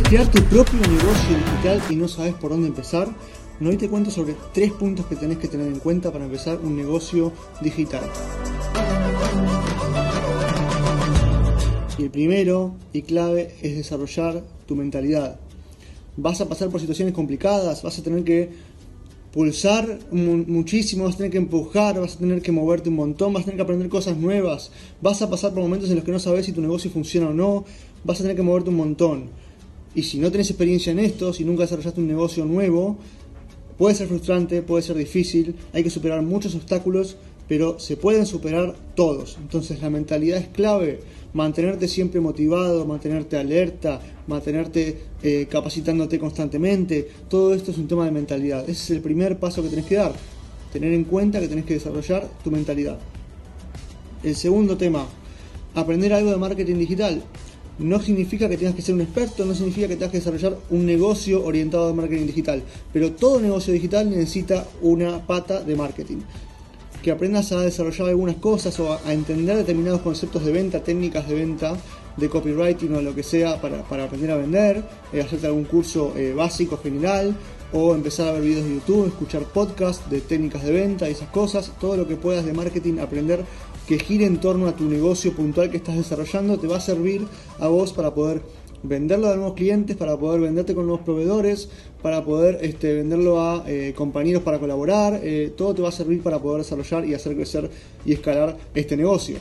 crear tu propio negocio digital y no sabes por dónde empezar? No, hoy te cuento sobre tres puntos que tenés que tener en cuenta para empezar un negocio digital. Y el primero y clave es desarrollar tu mentalidad. Vas a pasar por situaciones complicadas, vas a tener que pulsar muchísimo, vas a tener que empujar, vas a tener que moverte un montón, vas a tener que aprender cosas nuevas, vas a pasar por momentos en los que no sabes si tu negocio funciona o no, vas a tener que moverte un montón. Y si no tienes experiencia en esto, si nunca desarrollaste un negocio nuevo, puede ser frustrante, puede ser difícil, hay que superar muchos obstáculos, pero se pueden superar todos. Entonces la mentalidad es clave mantenerte siempre motivado, mantenerte alerta, mantenerte eh, capacitándote constantemente. Todo esto es un tema de mentalidad. Ese es el primer paso que tenés que dar. Tener en cuenta que tenés que desarrollar tu mentalidad. El segundo tema, aprender algo de marketing digital. No significa que tengas que ser un experto, no significa que tengas que desarrollar un negocio orientado a marketing digital, pero todo negocio digital necesita una pata de marketing. Que aprendas a desarrollar algunas cosas o a, entender determinados conceptos de venta, técnicas de venta, de copywriting o lo que sea para, aprender a vender, eh, hacerte algún curso eh, básico, general, o empezar a ver videos de YouTube, escuchar podcasts de técnicas de venta y esas cosas, todo lo que puedas de marketing aprender que gire en torno a tu negocio puntual que estás desarrollando te va a servir a vos para poder venderlo a nuevos clientes, para poder venderte con nuevos proveedores, para poder este, venderlo a eh, compañeros para colaborar, eh, todo te va a servir para poder desarrollar y hacer crecer y escalar este negocio.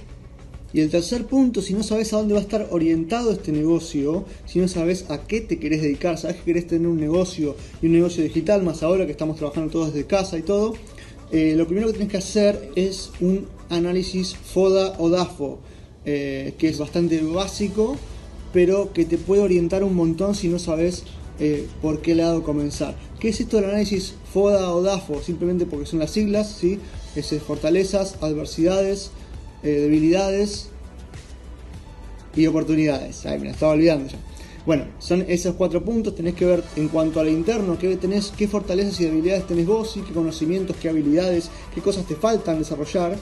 Y el tercer punto, si no sabes a dónde va a estar orientado este negocio, si no sabes a qué te querés dedicar, sabes que querés tener un negocio y un negocio digital, más ahora que estamos trabajando todos desde casa y todo, eh, lo primero que tienes que hacer es un análisis FODA o DAFO, que es bastante básico, pero que te puede orientar un montón si no sabes eh, por qué lado comenzar. ¿Qué es esto del análisis FODA o DAFO? Simplemente porque son las siglas, ¿sí? Es fortalezas, adversidades, eh, debilidades y oportunidades. Ay, me la estaba olvidando ya. Bueno, son esos cuatro puntos. Tenés que ver en cuanto a lo interno, qué tenés, qué fortalezas y debilidades tenés vos, y qué conocimientos, qué habilidades, qué cosas te faltan desarrollar.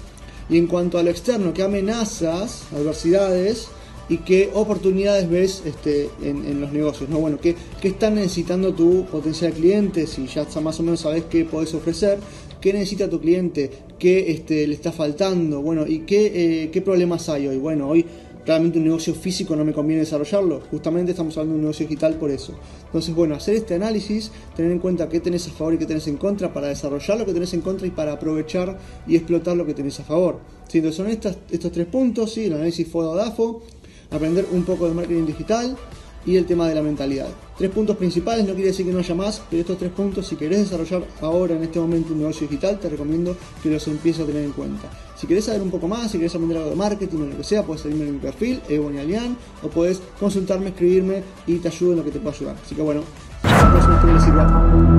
Y en cuanto a lo externo, qué amenazas, adversidades y qué oportunidades ves este, en, los negocios. ¿no? Bueno, ¿qué, ¿qué está necesitando tu potencial cliente? Si ya más o menos sabes qué podés ofrecer, qué necesita tu cliente, qué este, le está faltando, bueno, y qué, eh, qué problemas hay hoy. Bueno, hoy claramente un negocio físico no me conviene desarrollarlo. Justamente estamos hablando de un negocio digital por eso. Entonces, bueno, hacer este análisis, tener en cuenta qué tenés a favor y qué tenés en contra para desarrollar lo que tenés en contra y para aprovechar y explotar lo que tenés a favor. ¿Sí? Entonces son estas, estos tres puntos, ¿sí? el análisis FODA-DAFO, aprender un poco de marketing digital y el tema de la mentalidad. Tres puntos principales, no quiere decir que no haya más, pero estos tres puntos, si querés desarrollar ahora en este momento un negocio digital, te recomiendo que los empieces a tener en cuenta. Si querés saber un poco más, si querés aprender algo de marketing o lo que sea, puedes seguirme en mi perfil, Alian, o puedes consultarme, escribirme y te ayudo en lo que te pueda ayudar. Así que bueno, hasta la próxima, que les sirva.